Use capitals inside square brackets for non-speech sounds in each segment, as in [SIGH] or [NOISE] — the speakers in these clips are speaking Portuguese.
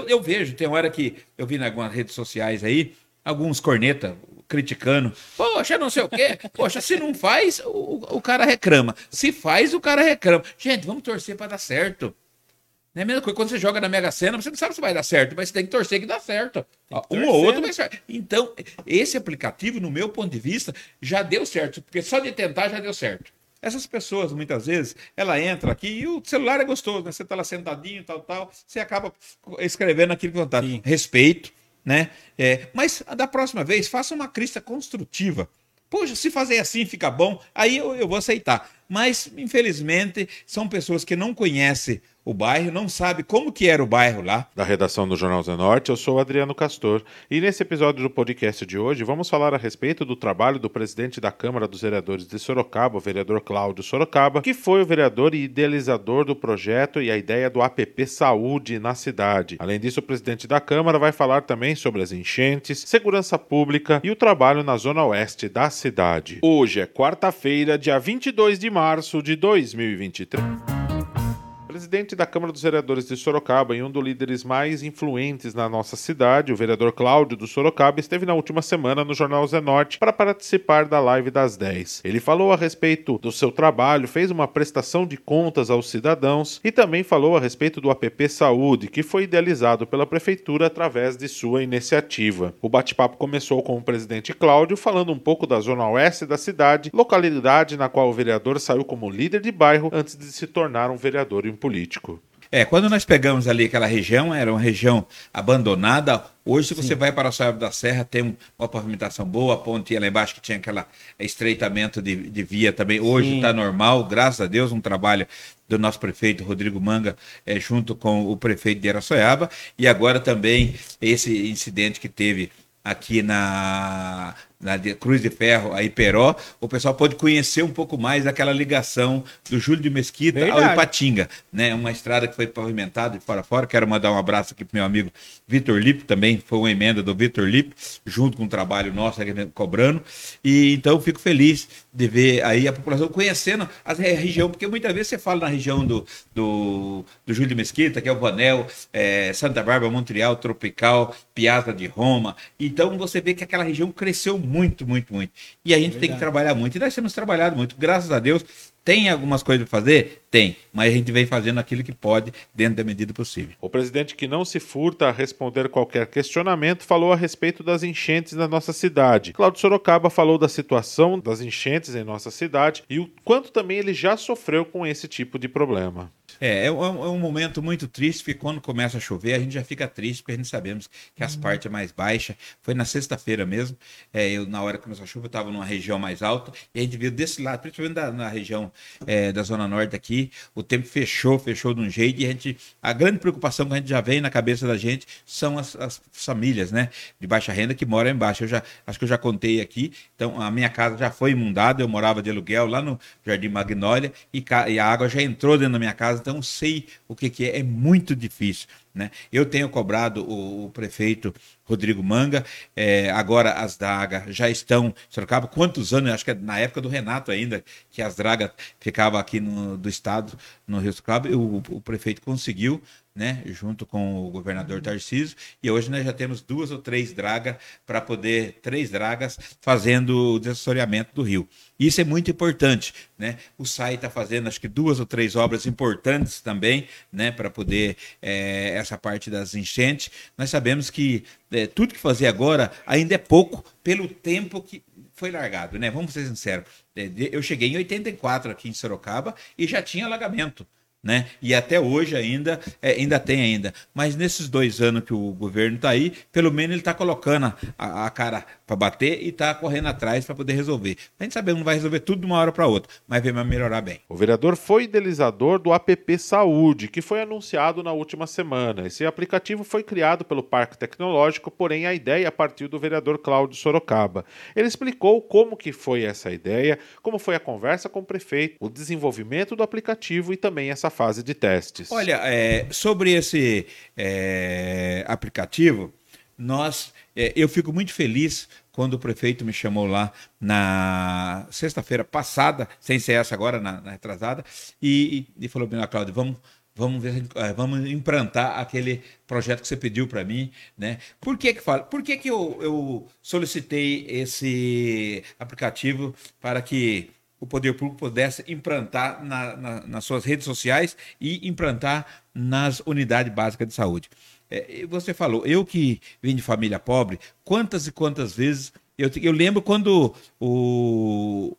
eu, eu vejo, tem hora que eu vi em algumas redes sociais aí, alguns corneta criticando. Poxa, não sei o quê. Poxa, se não faz, o, o cara reclama. Se faz, o cara reclama. Gente, vamos torcer para dar certo. Não é a mesma coisa quando você joga na Mega Sena, você não sabe se vai dar certo, mas você tem que torcer que dá certo. Um ou outro vai certo. Então, esse aplicativo, no meu ponto de vista, já deu certo, porque só de tentar já deu certo. Essas pessoas, muitas vezes, ela entra aqui e o celular é gostoso, né? Você tá lá sentadinho, tal, tal, você acaba escrevendo aquilo que vontade. Respeito, né? É, mas da próxima vez, faça uma crista construtiva. Poxa, se fazer assim fica bom, aí eu, eu vou aceitar. Mas, infelizmente, são pessoas que não conhecem o bairro, não sabe como que era o bairro lá. Da redação do Jornal Zenorte, eu sou Adriano Castor. E nesse episódio do podcast de hoje, vamos falar a respeito do trabalho do presidente da Câmara dos Vereadores de Sorocaba, o vereador Cláudio Sorocaba, que foi o vereador e idealizador do projeto e a ideia do APP Saúde na cidade. Além disso, o presidente da Câmara vai falar também sobre as enchentes, segurança pública e o trabalho na zona oeste da cidade. Hoje é quarta-feira, dia 22 de março de 2023 presidente da Câmara dos Vereadores de Sorocaba e um dos líderes mais influentes na nossa cidade, o vereador Cláudio do Sorocaba, esteve na última semana no Jornal Zenorte para participar da live das 10. Ele falou a respeito do seu trabalho, fez uma prestação de contas aos cidadãos e também falou a respeito do APP Saúde, que foi idealizado pela prefeitura através de sua iniciativa. O bate-papo começou com o presidente Cláudio falando um pouco da zona oeste da cidade, localidade na qual o vereador saiu como líder de bairro antes de se tornar um vereador em político. É, quando nós pegamos ali aquela região, era uma região abandonada. Hoje, se você Sim. vai para o Saiabo da Serra, tem uma pavimentação boa, a ponte lá embaixo que tinha aquele estreitamento de, de via também. Hoje está normal, graças a Deus, um trabalho do nosso prefeito Rodrigo Manga, é, junto com o prefeito de Araçoiaba. E agora também esse incidente que teve aqui na na Cruz de Ferro, a Iperó, o pessoal pode conhecer um pouco mais daquela ligação do Júlio de Mesquita Verdade. ao Ipatinga, né? Uma estrada que foi pavimentada de fora a fora. Quero mandar um abraço aqui pro meu amigo Vitor Lipo, também foi uma emenda do Vitor Lipo, junto com o trabalho nosso aqui cobrando. E então fico feliz de ver aí a população conhecendo a região, porque muitas vezes você fala na região do, do, do Júlio de Mesquita, que é o Vanel, é, Santa Bárbara, Montreal, Tropical, Piazza de Roma. Então você vê que aquela região cresceu muito muito, muito, muito. E a gente é tem que trabalhar muito. E nós temos trabalhado muito. Graças a Deus, tem algumas coisas para fazer? Tem, mas a gente vem fazendo aquilo que pode dentro da medida possível. O presidente que não se furta a responder qualquer questionamento falou a respeito das enchentes na nossa cidade. Cláudio Sorocaba falou da situação das enchentes em nossa cidade e o quanto também ele já sofreu com esse tipo de problema. É, é um, é um, momento muito triste, porque quando começa a chover, a gente já fica triste, porque a gente sabemos que as uhum. partes é mais baixa. Foi na sexta-feira mesmo, é, eu, na hora que começou a chuva, eu estava numa região mais alta, e a gente viu desse lado, principalmente da, na região é, da Zona Norte aqui, o tempo fechou, fechou de um jeito, e a gente, a grande preocupação que a gente já vem na cabeça da gente são as, as famílias, né, de baixa renda que moram embaixo. Eu já, acho que eu já contei aqui, então a minha casa já foi inundada, eu morava de aluguel lá no Jardim Magnólia, e, e a água já entrou dentro da minha casa, então sei o que, que é, é muito difícil. Né? Eu tenho cobrado o, o prefeito Rodrigo Manga, é, agora as dragas já estão. Sorocaba, quantos anos? Acho que é na época do Renato ainda, que as dragas ficavam aqui no, do estado, no Rio Sorocaba, o, o prefeito conseguiu né, junto com o governador Tarcísio, e hoje nós já temos duas ou três dragas para poder, três dragas fazendo o desassoreamento do rio. Isso é muito importante, né? O SAI está fazendo acho que duas ou três obras importantes também, né, para poder é, essa parte das enchentes. Nós sabemos que é, tudo que fazer agora ainda é pouco pelo tempo que foi largado, né? Vamos ser sinceros. É, eu cheguei em 84 aqui em Sorocaba e já tinha alagamento né? E até hoje ainda, é, ainda tem ainda. Mas nesses dois anos que o governo está aí, pelo menos ele está colocando a, a cara para bater e está correndo atrás para poder resolver. A gente sabe que não vai resolver tudo de uma hora para outra, mas vai melhorar bem. O vereador foi idealizador do app Saúde, que foi anunciado na última semana. Esse aplicativo foi criado pelo Parque Tecnológico, porém a ideia partiu do vereador Cláudio Sorocaba. Ele explicou como que foi essa ideia, como foi a conversa com o prefeito, o desenvolvimento do aplicativo e também essa fase de testes. Olha, é, sobre esse é, aplicativo, nós, é, eu fico muito feliz quando o prefeito me chamou lá na sexta-feira passada, sem ser essa agora, na, na retrasada, e, e, falou: Cláudio, vamos vamos ver, eh, vamos implantar aquele projeto que você pediu para mim, né? Por que que fala? Por que que eu, eu solicitei esse aplicativo para que o poder público pudesse implantar na, na, nas suas redes sociais e implantar nas unidades básicas de saúde? É, você falou, eu que vim de família pobre, quantas e quantas vezes eu, eu lembro quando o,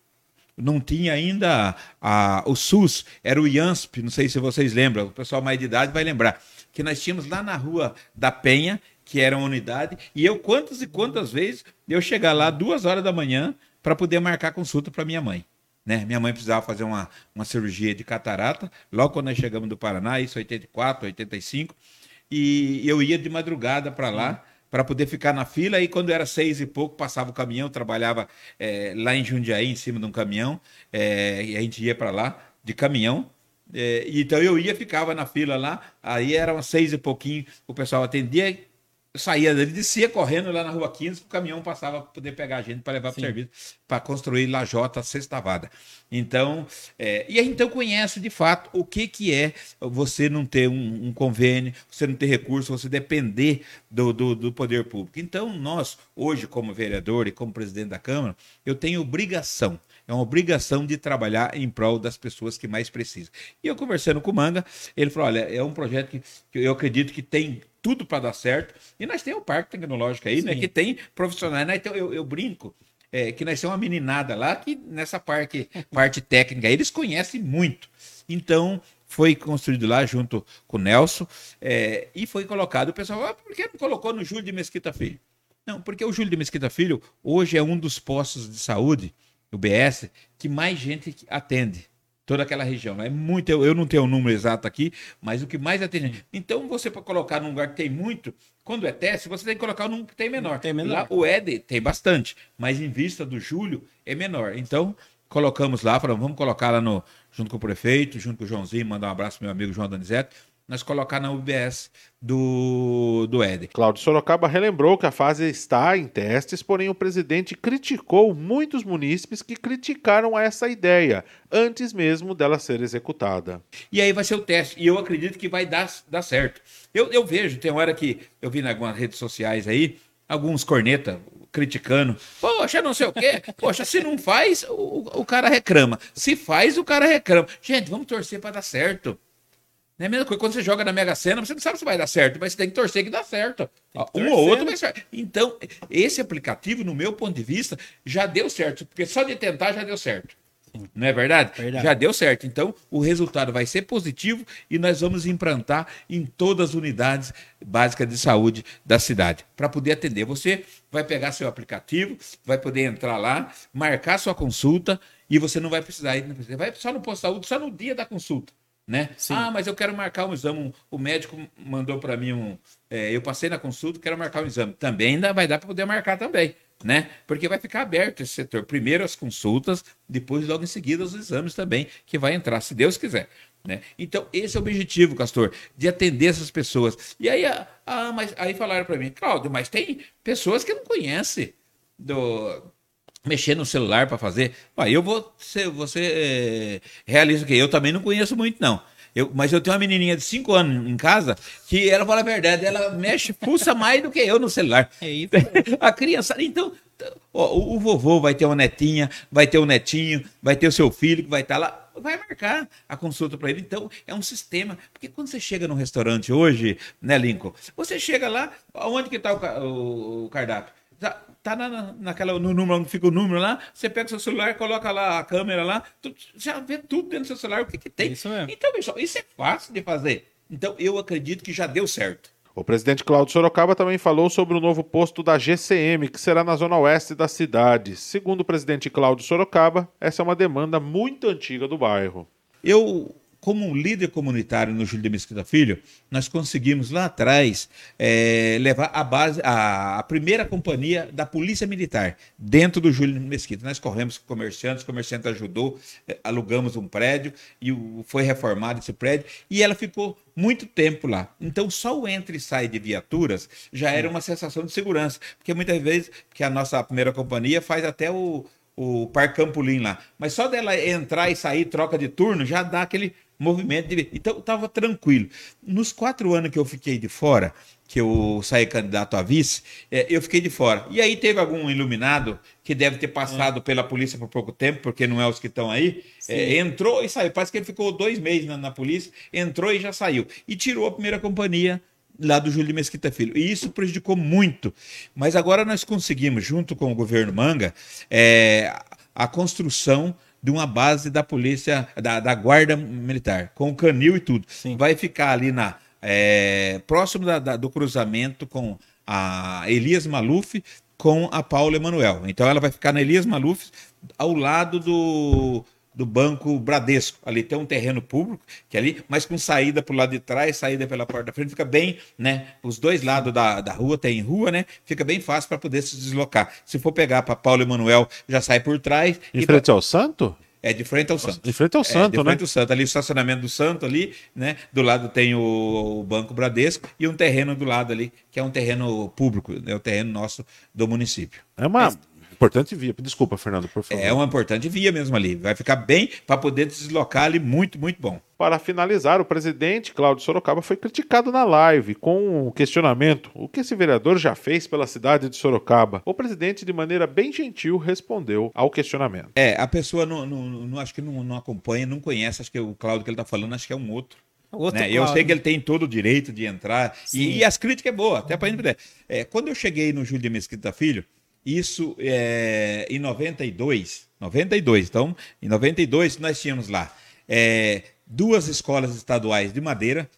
não tinha ainda a, o SUS, era o IANSP, não sei se vocês lembram, o pessoal mais de idade vai lembrar, que nós tínhamos lá na rua da Penha, que era uma unidade, e eu quantas e quantas vezes eu chegar lá duas horas da manhã para poder marcar consulta para minha mãe. Né? Minha mãe precisava fazer uma, uma cirurgia de catarata, logo quando nós chegamos do Paraná, isso 84, 85, e eu ia de madrugada para lá para poder ficar na fila. E quando era seis e pouco, passava o caminhão, trabalhava é, lá em Jundiaí, em cima de um caminhão, é, e a gente ia para lá de caminhão. É, então eu ia, ficava na fila lá, aí eram seis e pouquinho, o pessoal atendia, saía dele, descia correndo lá na rua 15, o caminhão passava para poder pegar a gente para levar para o serviço, para construir Lajota Sextavada. Então, é, e aí então conhece de fato o que, que é você não ter um, um convênio, você não ter recurso, você depender do, do, do, poder público. Então, nós, hoje, como vereador e como presidente da Câmara, eu tenho obrigação é uma obrigação de trabalhar em prol das pessoas que mais precisam. E eu conversando com o Manga, ele falou: olha, é um projeto que, que eu acredito que tem tudo para dar certo. E nós temos o Parque Tecnológico aí, né? Que tem profissionais. Né? Então, eu, eu brinco é, que nós temos uma meninada lá que nessa parte, [LAUGHS] parte técnica eles conhecem muito. Então, foi construído lá junto com o Nelson é, e foi colocado. O pessoal, ah, por que não colocou no Júlio de Mesquita Filho? Não, porque o Júlio de Mesquita Filho hoje é um dos postos de saúde, o BS, que mais gente atende toda aquela região. É muito, eu, eu não tenho o um número exato aqui, mas o que mais atende. Então, você para colocar num lugar que tem muito, quando é teste, você tem que colocar num que tem menor. Tem menor. Lá, o ED tem bastante, mas em vista do julho é menor. Então, colocamos lá, falamos, vamos colocar lá no, junto com o prefeito, junto com o Joãozinho, mandar um abraço pro meu amigo João Donizete nós colocar na UBS do, do Éder. Cláudio Sorocaba relembrou que a fase está em testes, porém o presidente criticou muitos munícipes que criticaram essa ideia, antes mesmo dela ser executada. E aí vai ser o teste, e eu acredito que vai dar, dar certo. Eu, eu vejo, tem hora que eu vi em algumas redes sociais aí, alguns corneta criticando. Poxa, não sei o quê. Poxa, se não faz, o, o cara reclama. Se faz, o cara reclama. Gente, vamos torcer para dar certo. Não é a mesma coisa quando você joga na Mega Sena, você não sabe se vai dar certo, mas você tem que torcer que dá certo. Um ou outro vai certo. Então, esse aplicativo, no meu ponto de vista, já deu certo, porque só de tentar já deu certo. Não é verdade? verdade? Já deu certo. Então, o resultado vai ser positivo e nós vamos implantar em todas as unidades básicas de saúde da cidade para poder atender. Você vai pegar seu aplicativo, vai poder entrar lá, marcar sua consulta e você não vai precisar ir. Você vai só no posto de saúde, só no dia da consulta né? Sim. Ah, mas eu quero marcar um exame. O médico mandou para mim um. É, eu passei na consulta, quero marcar um exame. Também ainda vai dar para poder marcar também, né? Porque vai ficar aberto esse setor. Primeiro as consultas, depois logo em seguida os exames também, que vai entrar, se Deus quiser. Né? Então, esse é o objetivo, Castor, de atender essas pessoas. E aí, ah, ah mas aí falaram para mim, Cláudio, mas tem pessoas que não conhecem do, mexer no celular para fazer. Aí eu vou ser, você é, realiza o quê? Eu também não conheço muito, não. Eu, mas eu tenho uma menininha de 5 anos em casa que ela fala a verdade, ela mexe, pulsa mais do que eu no celular. É isso. [LAUGHS] a criança. Então, ó, o, o, vovô vai ter uma netinha, vai ter um netinho, vai ter o seu filho que vai estar tá lá. Vai marcar a consulta para ele. Então, é um sistema. Porque quando você chega num restaurante hoje, né, Lincoln? Você chega lá, onde que está o, o, o cardápio? Tá, na, naquela, no número onde fica o número lá, você pega o seu celular, coloca lá a câmera lá, tu, já vê tudo dentro do seu celular, o que, que tem. Isso mesmo. Então, pessoal, isso é fácil de fazer. Então, eu acredito que já deu certo. O presidente Cláudio Sorocaba também falou sobre o novo posto da GCM, que será na zona oeste da cidade. Segundo o presidente Cláudio Sorocaba, essa é uma demanda muito antiga do bairro. Eu como um líder comunitário no Júlio de Mesquita Filho, nós conseguimos lá atrás é, levar a base, a, a, primeira companhia da Polícia Militar dentro do Júlio de Mesquita. Nós corremos com comerciantes, o comerciante ajudou, é, alugamos um prédio e o, foi reformado esse prédio e ela ficou muito tempo lá. Então, só o entra e sai de viaturas já era uma sensação de segurança, porque muitas vezes, que a nossa primeira companhia faz até o o Parque Campolim lá. Mas só dela entrar e sair, troca de turno, já dá aquele movimento de. Então, estava tranquilo. Nos quatro anos que eu fiquei de fora, que eu saí candidato a vice, é, eu fiquei de fora. E aí teve algum iluminado que deve ter passado é. pela polícia por pouco tempo, porque não é os que estão aí, é, entrou e saiu. Parece que ele ficou dois meses na, na, polícia, entrou e já saiu. E tirou a primeira companhia lá do Júlio Mesquita Filho. E isso prejudicou muito. Mas agora nós conseguimos, junto com o governo Manga, é, a construção de uma base da polícia, da, da guarda militar, com o canil e tudo. Sim. Vai ficar ali na é, próximo da, da, do cruzamento com a Elias Maluf com a Paula Emanuel. Então ela vai ficar na Elias Maluf ao lado do, do Banco Bradesco. Ali tem um terreno público, que é ali, mas com saída para o lado de trás, saída pela porta da frente, fica bem, né? Os dois lados da, da rua tem rua, né? Fica bem fácil para poder se deslocar. Se for pegar para Paulo Emanuel, já sai por trás. Em frente pra... ao Santo? É, de frente ao Santo. De frente ao Santo, é, de frente né? ao Santo. Ali o estacionamento do Santo ali, né? Do lado tem o, o, Banco Bradesco e um terreno do lado ali, que é um terreno público, é o terreno nosso do município. É uma, Importante via. Desculpa, Fernando, por favor. É uma importante via mesmo ali. Vai ficar bem para poder deslocar ali muito, muito bom. Para finalizar, o presidente Cláudio Sorocaba foi criticado na live com o questionamento: o que esse vereador já fez pela cidade de Sorocaba? O presidente, de maneira bem gentil, respondeu ao questionamento. É, a pessoa não, não, não acho que não, não, acompanha, não conhece, acho que o Cláudio que ele está falando, acho que é um outro. Outro né? Eu sei que ele tem todo o direito de entrar. E, e, as críticas é boa, até para gente. É, quando eu cheguei no Júlio de Mesquita Filho, isso é, em 92, 92. Então, em 92 nós tínhamos lá é, duas escolas estaduais de Madeira,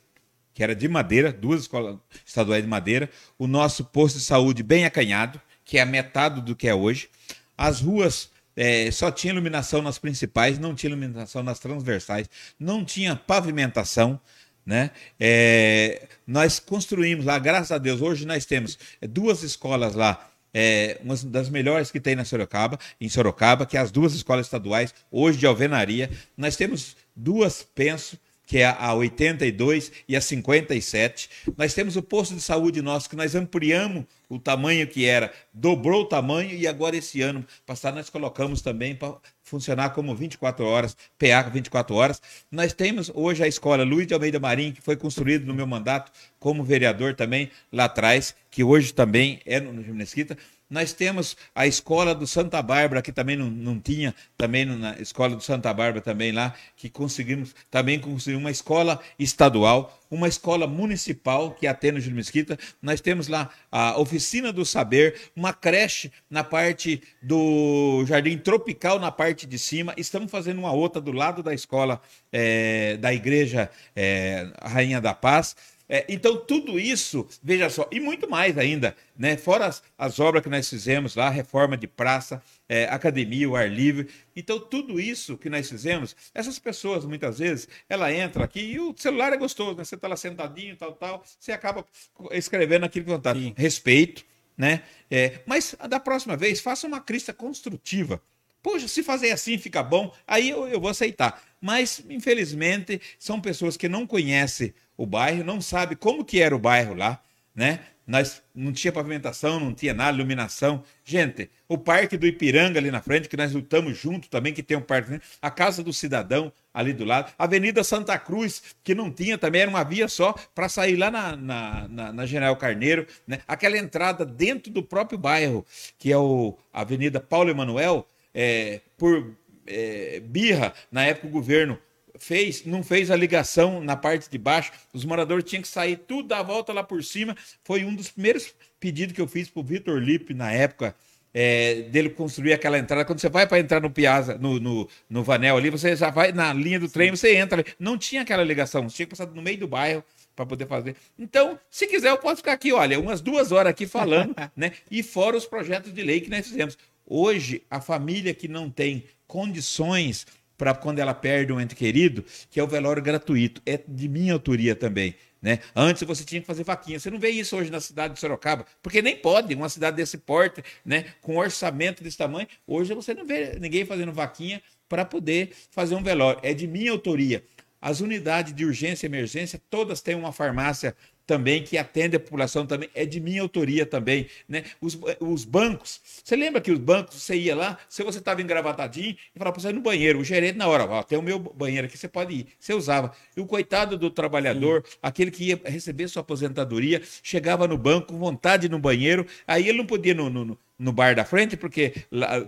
que era de Madeira, duas escolas estaduais de Madeira, o nosso posto de saúde bem acanhado, que é a metade do que é hoje. As ruas é, só tinha iluminação nas principais, não tinha iluminação nas transversais, não tinha pavimentação. Né? É, nós construímos lá, graças a Deus, hoje nós temos duas escolas lá é, uma das melhores que tem na Sorocaba, em Sorocaba, que é as duas escolas estaduais, hoje de alvenaria. Nós temos duas, penso, que é a 82 e a 57. Nós temos o posto de saúde nosso, que nós ampliamos o tamanho que era, dobrou o tamanho e agora esse ano passado nós colocamos também para funcionar como 24 horas, PA 24 horas. Nós temos hoje a escola Luiz de Almeida Marinho, que foi construída no meu mandato como vereador também lá atrás, que hoje também é no, Mesquita. Nós temos a escola do Santa Bárbara, que também não, não tinha, também na escola do Santa Bárbara também lá, que conseguimos também construir uma escola estadual, uma escola municipal que atende o Júlio Mesquita. Nós temos lá a oficina do saber, uma creche na parte do Jardim Tropical na parte de cima. Estamos fazendo uma outra do lado da escola é, da Igreja é, Rainha da Paz. É, então, tudo isso, veja só, e muito mais ainda, né? Fora as, as obras que nós fizemos lá, reforma de praça, é, academia, o ar livre. Então, tudo isso que nós fizemos, essas pessoas, muitas vezes, ela entra aqui e o celular é gostoso, né? Você está lá sentadinho, tal, tal, você acaba escrevendo aquilo que vontade. Respeito, né? É, mas da próxima vez, faça uma crista construtiva. Poxa, se fazer assim fica bom, aí eu, eu vou aceitar. Mas, infelizmente, são pessoas que não conhecem o bairro, não sabe como que era o bairro lá, né? Nós não tinha pavimentação, não tinha nada, iluminação. Gente, o Parque do Ipiranga ali na frente, que nós lutamos junto também, que tem um parque, a Casa do Cidadão ali do lado, Avenida Santa Cruz, que não tinha também, era uma via só para sair lá na, na, na, na, General Carneiro, né? Aquela entrada dentro do próprio bairro, que é o Avenida Paulo Emanuel, é, por é, birra, na época o governo fez, não fez a ligação na parte de baixo, os moradores tinham que sair tudo da volta lá por cima. Foi um dos primeiros pedidos que eu fiz para o Vitor Lipe na época. É, dele construir aquela entrada. Quando você vai para entrar no Piazza, no, no, no, Vanel ali, você já vai na linha do trem, você entra ali. Não tinha aquela ligação, você tinha que passar no meio do bairro para poder fazer. Então, se quiser, eu posso ficar aqui, olha, umas duas horas aqui falando, [LAUGHS] né? E fora os projetos de lei que nós fizemos. Hoje, a família que não tem condições para quando ela perde um ente querido, que é o velório gratuito. É de minha autoria também. Né? Antes você tinha que fazer vaquinha. Você não vê isso hoje na cidade de Sorocaba, porque nem pode, uma cidade desse porte, né? com orçamento desse tamanho. Hoje você não vê ninguém fazendo vaquinha para poder fazer um velório. É de minha autoria. As unidades de urgência e emergência, todas têm uma farmácia também que atende a população também, é de minha autoria também, né? Os, os bancos, você lembra que os bancos, você ia lá, se você estava engravatadinho, e falava para você ir no banheiro, o gerente na hora, ó, tem o meu banheiro aqui, você pode ir. Você usava. E o coitado do trabalhador, Sim. aquele que ia receber sua aposentadoria, chegava no banco com vontade no banheiro, aí ele não podia ir no, no, no bar da frente, porque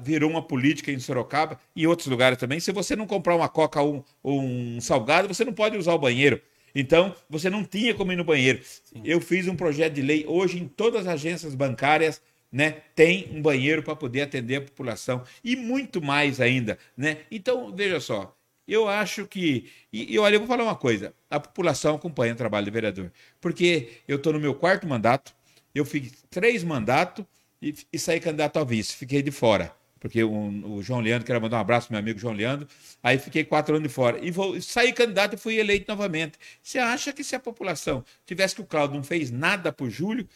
virou uma política em Sorocaba e em outros lugares também. Se você não comprar uma coca ou um, um salgado, você não pode usar o banheiro. Então, você não tinha como ir no banheiro. Sim. Eu fiz um projeto de lei. Hoje, em todas as agências bancárias, né, tem um banheiro para poder atender a população. E muito mais ainda. Né? Então, veja só. Eu acho que. E, e olha, eu vou falar uma coisa: a população acompanha o trabalho do vereador. Porque eu estou no meu quarto mandato, eu fiz três mandatos e, e saí candidato ao vice, fiquei de fora porque o, o, João Leandro, quero mandar um abraço meu amigo João Leandro, aí fiquei quatro anos de fora. E vou, saí candidato e fui eleito novamente. Você acha que se a população tivesse que o Cláudio não fez nada por Júlio,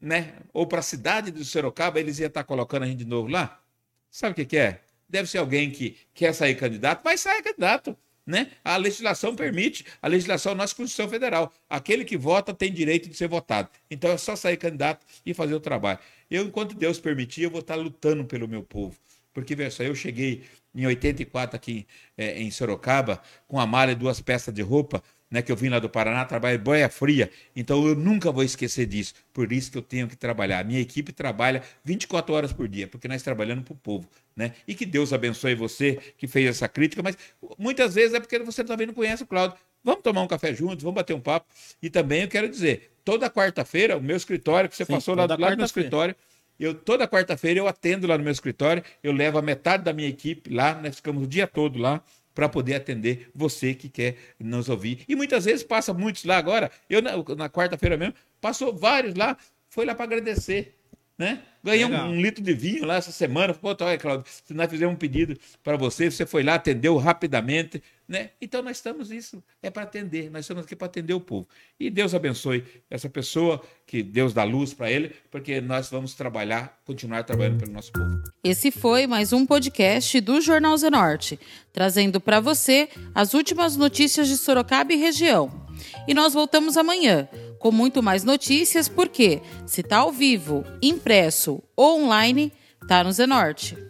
né, ou para a cidade do Sorocaba, eles iam estar colocando a gente de novo lá? Sabe o que, que é? Deve ser alguém que quer sair candidato, vai sair candidato. Né? A legislação permite, a legislação é nossa Constituição Federal. Aquele que vota tem direito de ser votado. Então é só sair candidato e fazer o trabalho. Eu, enquanto Deus permitir, eu vou estar lutando pelo meu povo. Porque, veja só, eu cheguei em 84 aqui é, em Sorocaba, com a mala e duas peças de roupa, né, que eu vim lá do Paraná, trabalho boia fria. Então eu nunca vou esquecer disso. Por isso que eu tenho que trabalhar. A minha equipe trabalha 24 horas por dia, porque nós trabalhamos para o povo. Né? E que Deus abençoe você que fez essa crítica, mas muitas vezes é porque você também não conhece o Cláudio. Vamos tomar um café juntos, vamos bater um papo. E também eu quero dizer, toda quarta-feira, o meu escritório, que você Sim, passou lá lado do meu escritório, eu toda quarta-feira eu atendo lá no meu escritório, eu levo a metade da minha equipe lá, nós ficamos o dia todo lá para poder atender você que quer nos ouvir. E muitas vezes passa muitos lá agora. Eu na, na quarta-feira mesmo passou vários lá, foi lá para agradecer né? Ganhei um, um, litro de vinho lá essa semana. Pô, tá, Claudio, se nós fizemos um pedido para você, você foi lá, atendeu rapidamente, né? Então nós estamos isso, é para atender, nós estamos aqui para atender o povo. E Deus abençoe essa pessoa, que Deus dá luz para ele, porque nós vamos trabalhar, continuar trabalhando pelo nosso povo. Esse foi mais um podcast do Jornal Zenorte, trazendo para você as últimas notícias de Sorocaba e região. E nós voltamos amanhã com muito mais notícias, porque se está ao vivo, impresso ou online, está no Zenorte.